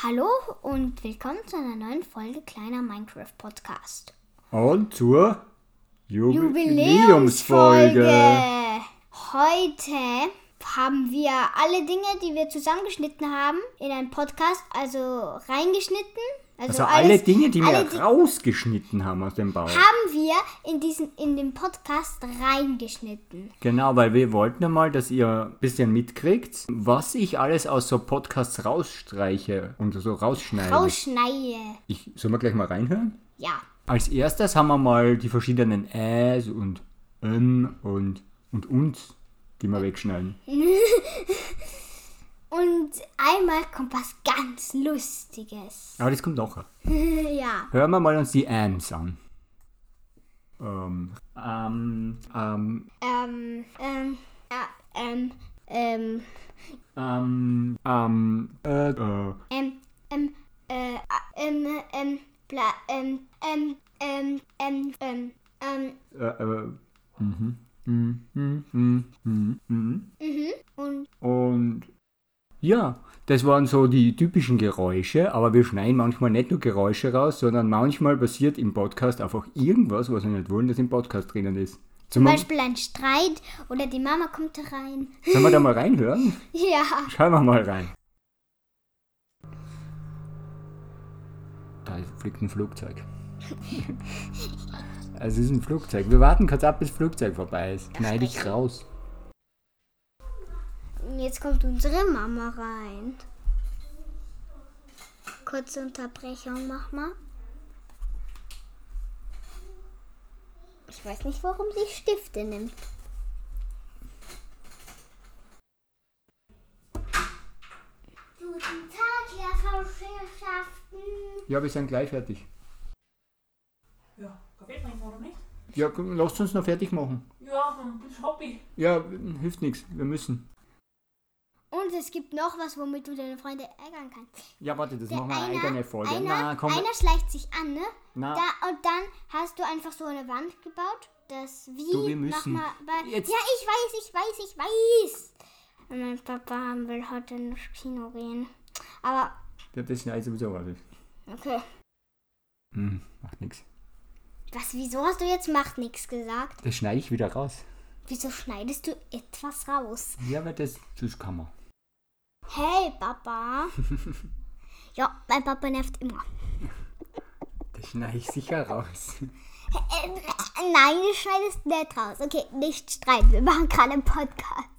Hallo und willkommen zu einer neuen Folge kleiner Minecraft Podcast. Und zur Jubiläumsfolge. Jubiläumsfolge. Heute haben wir alle Dinge, die wir zusammengeschnitten haben, in einen Podcast, also reingeschnitten. Also alle alles- Dinge, die wir alle Di- rausgeschnitten haben aus dem Bauch. haben wir in diesen in den Podcast reingeschnitten. Genau, weil wir wollten einmal, dass ihr ein bisschen mitkriegt, was ich alles aus so Podcasts rausstreiche und so rausschneide. Rausschneide. Ich, sollen wir gleich mal reinhören? Ja. Als erstes haben wir mal die verschiedenen Äs und N und und uns, die wir wegschneiden. Und einmal kommt was ganz Lustiges. Aber das kommt nachher. ja. Hören wir mal uns die Ams an. Ähm, ähm, ähm, Ähm, ähm, ja, ähm, ähm, ähm, ähm, äh, äh, ähm, ähm, äh, ähm, ähm, bla, ähm, ähm, ähm, ähm, ähm, ähm, äh, äh, mhm, mhm, mhm, mhm, mhm, mhm. mhm, und Und ja, das waren so die typischen Geräusche, aber wir schneiden manchmal nicht nur Geräusche raus, sondern manchmal passiert im Podcast einfach irgendwas, was wir nicht wollen, dass im Podcast drinnen ist. zum Beispiel ein Streit oder die Mama kommt rein. sollen wir da mal reinhören? Ja. Schauen wir mal rein. Da fliegt ein Flugzeug. es ist ein Flugzeug. Wir warten kurz ab, bis das Flugzeug vorbei ist. Schneide ich raus. Jetzt kommt unsere Mama rein. Kurze Unterbrechung, mach mal. Ich weiß nicht, warum sie Stifte nimmt. Guten Tag, Herr Verschärften. Ja, wir sind gleich fertig. Ja, Kaffee trinken oder nicht? Ja, komm, lasst uns noch fertig machen. Ja, das ist Hobby. Ja, hilft nichts. Wir müssen. Es gibt noch was, womit du deine Freunde ärgern kannst. Ja, warte, das Der machen wir eine einer- eigene Folge. Einer, Na, komm. einer schleicht sich an, ne? Na, Da, und dann hast du einfach so eine Wand gebaut, das wie Du, wir müssen- Mach mal, bei, Jetzt- Ja, ich weiß, ich weiß, ich weiß. Und mein Papa will heute ins Kino gehen. Aber ja, das schneidet sowieso raus. okay. Hm, macht nichts. Was? Wieso hast du jetzt macht nichts gesagt? Das schneide ich wieder raus. Wieso schneidest du etwas raus? Ja, weil das, das kann man. Hey Papa. ja, mein Papa nervt immer. Das schneide ich sicher raus. Äh, nein, du schneidest nicht raus. Okay, nicht streiten. Wir machen gerade einen Podcast.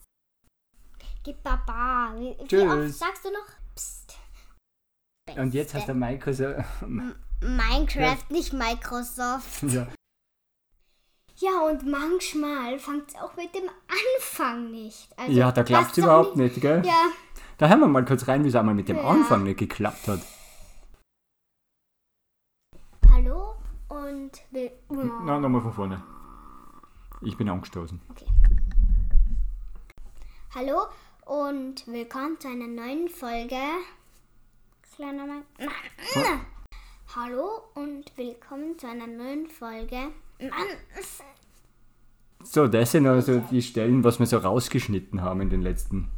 Gib Papa. Wie, wie Tschüss. oft sagst du noch? Psst. Und jetzt hast du Microsoft. Minecraft, nicht Microsoft. ja. Ja, und manchmal fängt es auch mit dem Anfang nicht. Also, ja, da klappt es überhaupt nicht, gell? Ja, Da hören wir mal kurz rein, wie es einmal mit dem Ja. Anfang nicht geklappt hat. hallo und will. Na, nochmal von vorne. Ich bin angestoßen. Hallo und willkommen zu einer neuen Folge. Kleiner Mann. Hallo und willkommen zu einer neuen Folge. Mann, So, das sind also die Stellen, was wir so rausgeschnitten haben in den letzten,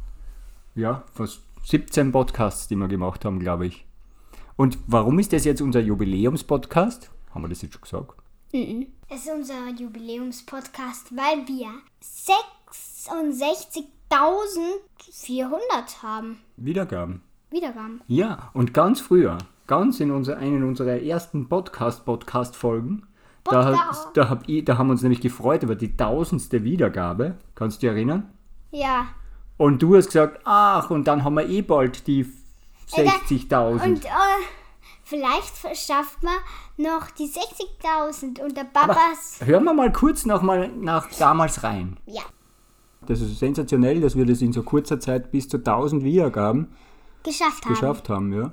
ja, fast 17 Podcasts, die wir gemacht haben, glaube ich. Und warum ist das jetzt unser Jubiläumspodcast? Haben wir das jetzt schon gesagt? Es ist unser Jubiläumspodcast, weil wir 66.400 haben. Wiedergaben. Wiedergaben. Ja, und ganz früher, ganz in unserer, einen unserer ersten Podcast-Podcast-Folgen, da, da, hab ich, da haben wir uns nämlich gefreut über die tausendste Wiedergabe. Kannst du dich erinnern? Ja. Und du hast gesagt, ach, und dann haben wir eh bald die Äh, da- 60.000. Und äh, vielleicht schafft man noch die 60.000 und der Papas. Hören wir mal kurz noch mal nach damals rein. ja, Das ist sensationell, dass wir das in so kurzer Zeit bis zu 1000 Wiedergaben geschafft haben. geschafft haben, ja.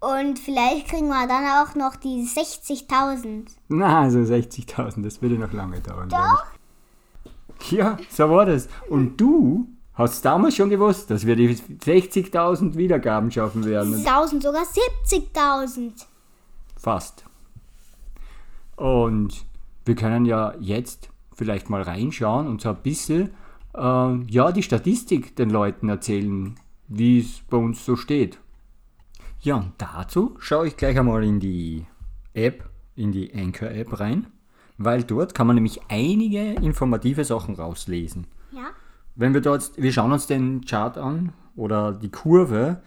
Und vielleicht kriegen wir dann auch noch die 60.000. Na, also 60.000, das würde noch lange dauern. ich. Ja, so war das. Und du hast damals schon gewusst, dass wir die 60.000 Wiedergaben schaffen werden. 1000, sogar 70.000. Fast. Und wir können ja jetzt vielleicht mal reinschauen und so ein bisschen äh, ja, die Statistik den Leuten erzählen, wie es bei uns so steht. Ja, und dazu schaue ich gleich einmal in die App, in die Anchor-App rein, weil dort kann man nämlich einige informative Sachen rauslesen. Wenn wir dort, wir schauen uns den Chart an oder die Kurve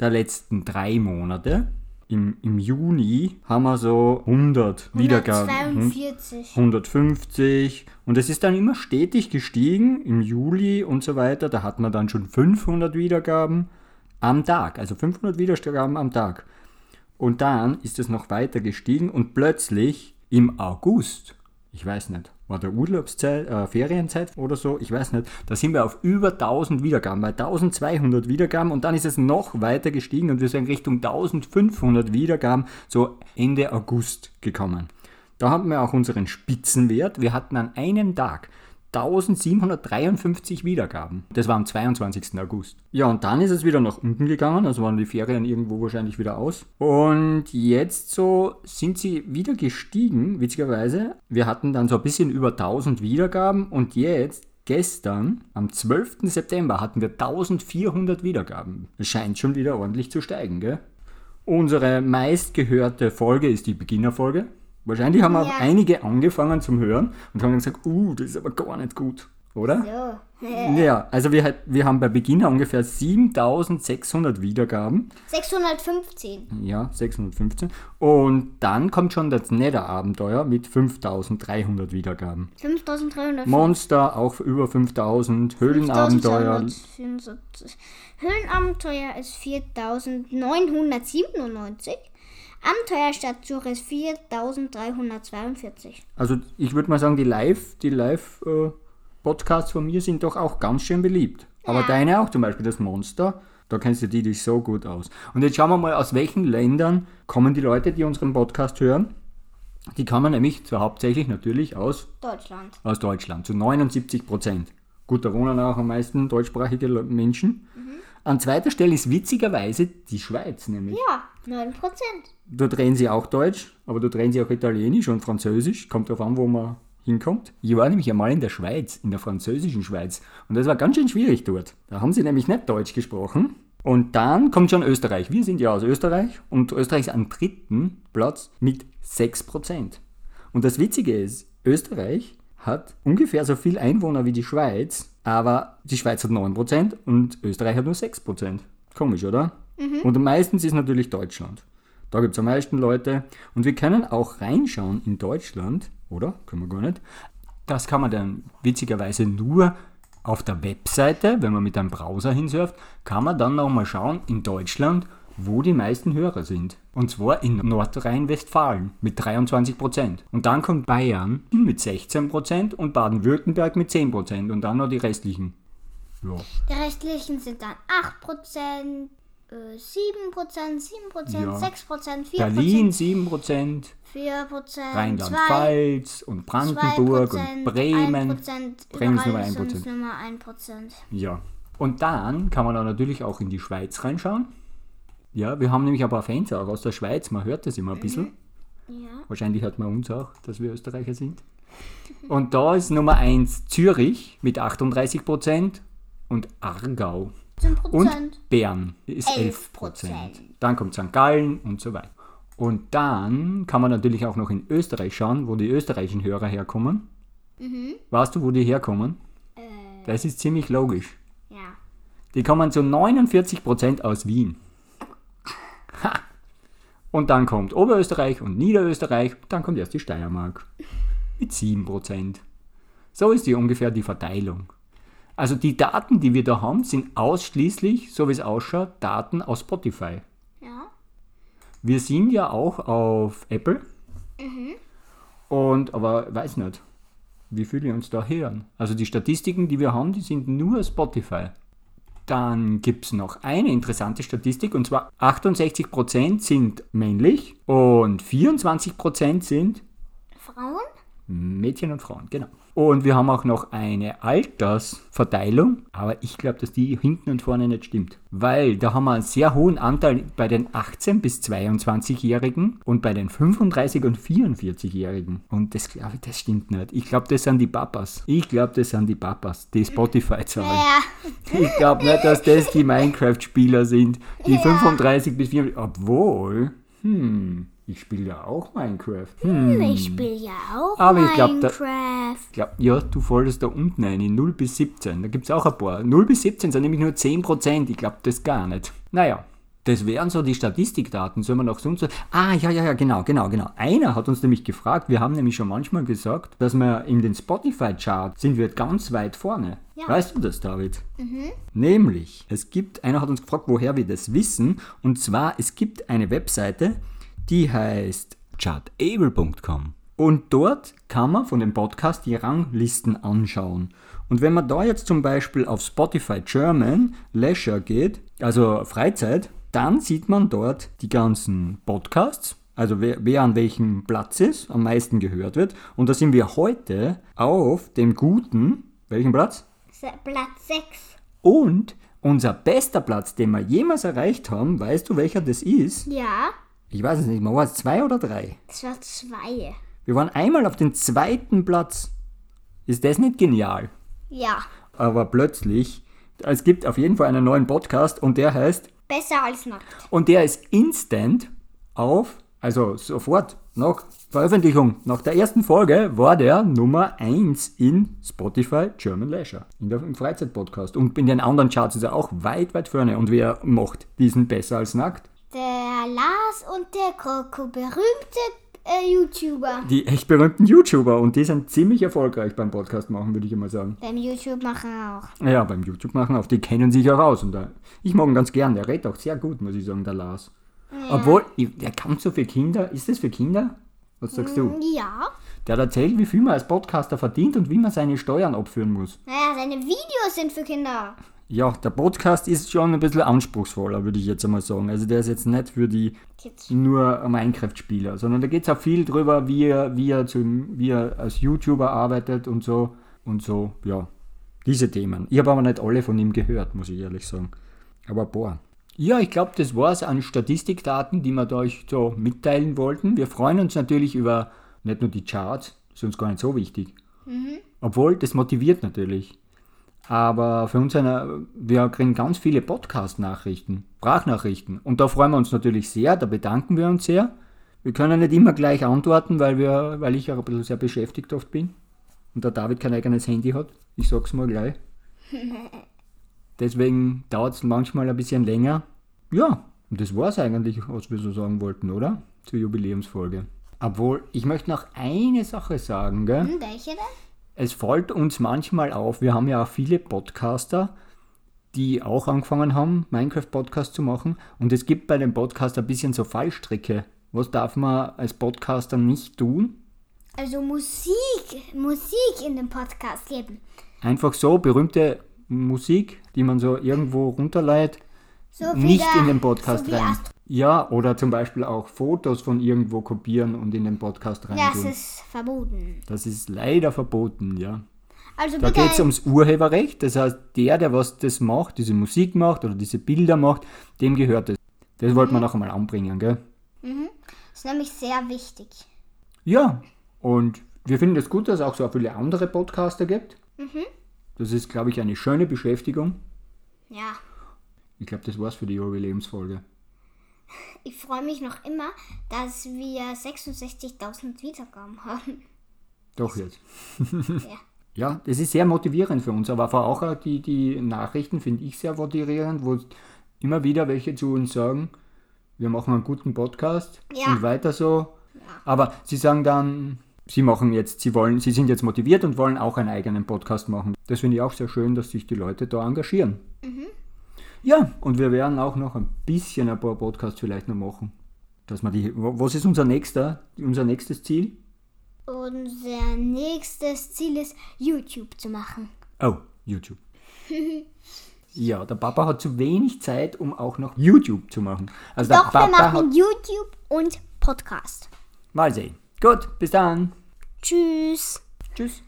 der letzten drei Monate. Im, Im Juni haben wir so 100 Wiedergaben. 142. 150 und es ist dann immer stetig gestiegen im Juli und so weiter. Da hat man dann schon 500 Wiedergaben am Tag, also 500 Wiedergaben am Tag. Und dann ist es noch weiter gestiegen und plötzlich im August, ich weiß nicht, war der Urlaubszeit, äh, Ferienzeit oder so, ich weiß nicht, da sind wir auf über 1000 Wiedergaben, bei 1200 Wiedergaben und dann ist es noch weiter gestiegen und wir sind Richtung 1500 Wiedergaben so Ende August gekommen. Da haben wir auch unseren Spitzenwert. Wir hatten an einem Tag 1753 Wiedergaben. Das war am 22. August. Ja, und dann ist es wieder nach unten gegangen, also waren die Ferien irgendwo wahrscheinlich wieder aus. Und jetzt so sind sie wieder gestiegen, witzigerweise. Wir hatten dann so ein bisschen über 1000 Wiedergaben und jetzt Gestern, am 12. September, hatten wir 1400 Wiedergaben. Es scheint schon wieder ordentlich zu steigen, gell? Unsere meistgehörte Folge ist die Beginnerfolge. Wahrscheinlich haben auch Ja. einige angefangen zum Hören und haben dann gesagt, uh, das ist aber gar nicht gut, oder? So. Ja, also wir, hat- wir haben bei Beginner ungefähr 7600 Wiedergaben. 615. Ja, 615. Und dann kommt schon das Nether-Abenteuer mit 5300 Wiedergaben. 5300. Monster auch über 5000. Höhlenabenteuer 5274. Höhlenabenteuer ist 4997. Abenteuerstadtsuche ist 4342. Also ich würde mal sagen, die Live, die Live-Podcasts von mir sind doch auch ganz schön beliebt. Aber Ja. deine auch, zum Beispiel das Monster, da kennst du die dich so gut aus. Und jetzt schauen wir mal, aus welchen Ländern kommen die Leute, die unseren Podcast hören. Die kommen nämlich zu hauptsächlich natürlich aus, Deutschland. aus Deutschland, zu 79 Prozent. Gut, da wohnen auch am meisten deutschsprachige Menschen. An zweiter Stelle ist witzigerweise die Schweiz nämlich. Ja, 9%. Dort reden sie auch Deutsch, aber dort reden sie auch Italienisch und Französisch. Kommt darauf an, wo man hinkommt. Ich war nämlich einmal in der Schweiz, in der französischen Schweiz. Und das war ganz schön schwierig dort. Da haben sie nämlich nicht Deutsch gesprochen. Und dann kommt schon Österreich. Wir sind ja aus Österreich und Österreich ist am dritten Platz mit 6%. Und das Witzige ist, Österreich hat ungefähr so viel Einwohner wie die Schweiz, aber die Schweiz hat 9% und Österreich hat nur 6%. Komisch, oder? Und meistens ist natürlich Deutschland. Da gibt es am meisten Leute. Und wir können auch reinschauen in Deutschland, oder? Können wir gar nicht. Das kann man dann witzigerweise nur auf der Webseite, wenn man mit einem Browser hinsurft, kann man dann nochmal schauen in Deutschland, wo die meisten Hörer sind. Und zwar in Nordrhein-Westfalen mit 23%. Und dann kommt Bayern mit 16% und Baden-Württemberg mit 10%. Und dann noch die restlichen. Ja. Die restlichen sind dann 8%, äh, 7%, 7%, Ja. 6%, 4%, Berlin 7%, 4%, Rheinland-Pfalz und Brandenburg und Bremen. 1%, Bremen ist nur ist 1%. uns Nummer 1%. Ja. Und dann kann man da natürlich auch in die Schweiz reinschauen. Ja, wir haben nämlich ein paar Fans auch aus der Schweiz. Man hört das immer ein bisschen. Ja. Wahrscheinlich hört man uns auch, dass wir Österreicher sind. Und da ist Nummer 1 Zürich mit 38% und Aargau 10%. und Bern ist 11%. 11%. Dann kommt St. Gallen und so weiter. Und dann kann man natürlich auch noch in Österreich schauen, wo die österreichischen Hörer herkommen. Weißt du, wo die herkommen? Äh, Das ist ziemlich logisch. ja. Die kommen zu 49% aus Wien. Ha! Und dann kommt Oberösterreich und Niederösterreich, dann kommt erst die Steiermark. Mit 7%. So ist die ungefähr die Verteilung. Also die Daten, die wir da haben, sind ausschließlich, so wie es ausschaut, Daten aus Spotify. Ja. Wir sind ja auch auf Apple. Und, aber weiß nicht, wie viele uns da hören. Also die Statistiken, die wir haben, die sind nur Spotify. Dann gibt es noch eine interessante Statistik und zwar 68% sind männlich und 24% sind Frauen? Mädchen und Frauen, genau. Und wir haben auch noch eine Altersverteilung, aber ich glaube, dass die hinten und vorne nicht stimmt. Weil da haben wir einen sehr hohen Anteil bei den 18- bis 22-Jährigen und bei den 35- und 44-Jährigen. Und das glaube ich, das stimmt nicht. Ich glaube, das sind die Papas. Ich glaube, das sind die Papas, die Spotify zahlen. Ja, Ich glaube nicht, dass das die Minecraft-Spieler sind, die 35 bis 44. Obwohl, hm, ich spiele ja auch Minecraft. Hm. ich spiele ja auch Aber ich Minecraft. Ich glaub, ja, du fallst da unten ein, in 0 bis 17. Da gibt es auch ein paar. 0 bis 17 sind nämlich nur 10%. Ich glaube das gar nicht. Naja, das wären so die Statistikdaten. Sollen wir noch sonst so. Ah, ja, ja, ja, genau, genau, genau. Einer hat uns nämlich gefragt, wir haben nämlich schon manchmal gesagt, dass wir in den Spotify-Chart sind wir ganz weit vorne. Ja. Weißt du das, David? Nämlich, es gibt, einer hat uns gefragt, woher wir das wissen. Und zwar, es gibt eine Webseite, die heißt chartable.com. Und dort kann man von dem Podcast die Ranglisten anschauen. Und wenn man da jetzt zum Beispiel auf Spotify German Leisure geht, also Freizeit, dann sieht man dort die ganzen Podcasts, also wer, wer an welchem Platz ist, am meisten gehört wird. Und da sind wir heute auf dem guten, welchen Platz? Platz 6. Und unser bester Platz, den wir jemals erreicht haben, weißt du, welcher das ist? Ja, Ich weiß es nicht, mehr, war es zwei oder drei? das war 2. Wir waren einmal auf den zweiten Platz. Ist das nicht genial? Ja, Aber plötzlich, es gibt auf jeden Fall einen neuen Podcast und der heißt, besser als nackt. und der ist instant auf, also sofort nach Veröffentlichung, nach der ersten Folge war der Nummer 1 in Spotify German Leisure, in der, im Freizeitpodcast. Und in den anderen Charts ist er auch weit, weit vorne. Und wer macht diesen besser als nackt? Der Lars und der Kroko, berühmte äh, YouTuber. Die echt berühmten YouTuber und die sind ziemlich erfolgreich beim Podcast machen, würde ich einmal sagen. Beim YouTube machen auch. Ja, beim YouTube machen auch, die kennen sich auch aus. Und da, ich mag ihn ganz gern, der redet auch sehr gut, muss ich sagen, der Lars. Obwohl, ich- der kann so für Kinder. Ist das für Kinder? Was sagst du? Ja. Der hat erzählt, wie viel man als Podcaster verdient und wie man seine Steuern abführen muss. Naja, seine Videos sind für Kinder. Ja, der Podcast ist schon ein bisschen anspruchsvoller, würde ich jetzt einmal sagen. Also der ist jetzt nicht für die Kids. nur Minecraft-Spieler, sondern da geht es auch viel drüber, wie er, wie, er zum, wie er als YouTuber arbeitet und so. Und so, ja, diese Themen. Ich habe aber nicht alle von ihm gehört, muss ich ehrlich sagen. Aber paar. Ja, ich glaube, das war es an Statistikdaten, die wir da euch so mitteilen wollten. Wir freuen uns natürlich über nicht nur die Charts, ist uns gar nicht so wichtig. Obwohl, das motiviert natürlich. Aber für uns, eine, wir kriegen ganz viele Podcast-Nachrichten, Sprachnachrichten. Und da freuen wir uns natürlich sehr, da bedanken wir uns sehr. Wir können nicht immer gleich antworten, weil, wir, weil ich auch ein bisschen sehr beschäftigt oft bin. Und der David kein eigenes Handy hat. Ich sag's mal gleich. Deswegen dauert es manchmal ein bisschen länger. Ja, und das war's eigentlich, was wir so sagen wollten, oder? Zur Jubiläumsfolge. Obwohl, ich möchte noch eine Sache sagen, gell? Hm, welche denn? Es fällt uns manchmal auf, wir haben ja auch viele Podcaster, die auch angefangen haben, Minecraft-Podcast zu machen. Und es gibt bei dem Podcast ein bisschen so Fallstricke. Was darf man als Podcaster nicht tun? Also Musik, Musik in dem Podcast geben. Einfach so berühmte Musik, die man so irgendwo runterleiht, So nicht der- in den Podcast so rein. Astro- Ja, oder zum Beispiel auch Fotos von irgendwo kopieren und in den Podcast rein tun. ist verboten. Das ist leider verboten, ja. Also Da geht es ums Urheberrecht, das heißt, der, der was das macht, diese Musik macht oder diese Bilder macht, dem gehört es. Das wollten wir noch einmal anbringen, gell? ist nämlich sehr wichtig. Ja, und wir finden es gut, dass es auch so viele andere Podcaster gibt. Das ist, glaube ich, eine schöne Beschäftigung. Ja. Ich glaube, das war's für die Jubiläumsfolge. Ich freue mich noch immer, dass wir 66.000 Wiedergaben haben. Doch jetzt. Ja. Ja, das ist sehr motivierend für uns, aber auch die, die Nachrichten finde ich sehr motivierend, wo immer wieder welche zu uns sagen, wir machen einen guten Podcast Ja. und weiter so. Aber sie sagen dann, sie machen jetzt, sie wollen, sie sind jetzt motiviert und wollen auch einen eigenen Podcast machen. Das finde ich auch sehr schön, dass sich die Leute da engagieren. Ja, und wir werden auch noch ein bisschen ein paar Podcasts vielleicht noch machen. Dass wir die, was ist unser nächster, unser nächstes Ziel? Unser nächstes Ziel ist, YouTube zu machen. Oh, YouTube. ja, der Papa hat zu wenig Zeit, um auch noch YouTube zu machen. Also der Doch, wir Papa machen hat. YouTube und Podcast. Mal sehen. Gut, bis dann. Tschüss. Tschüss.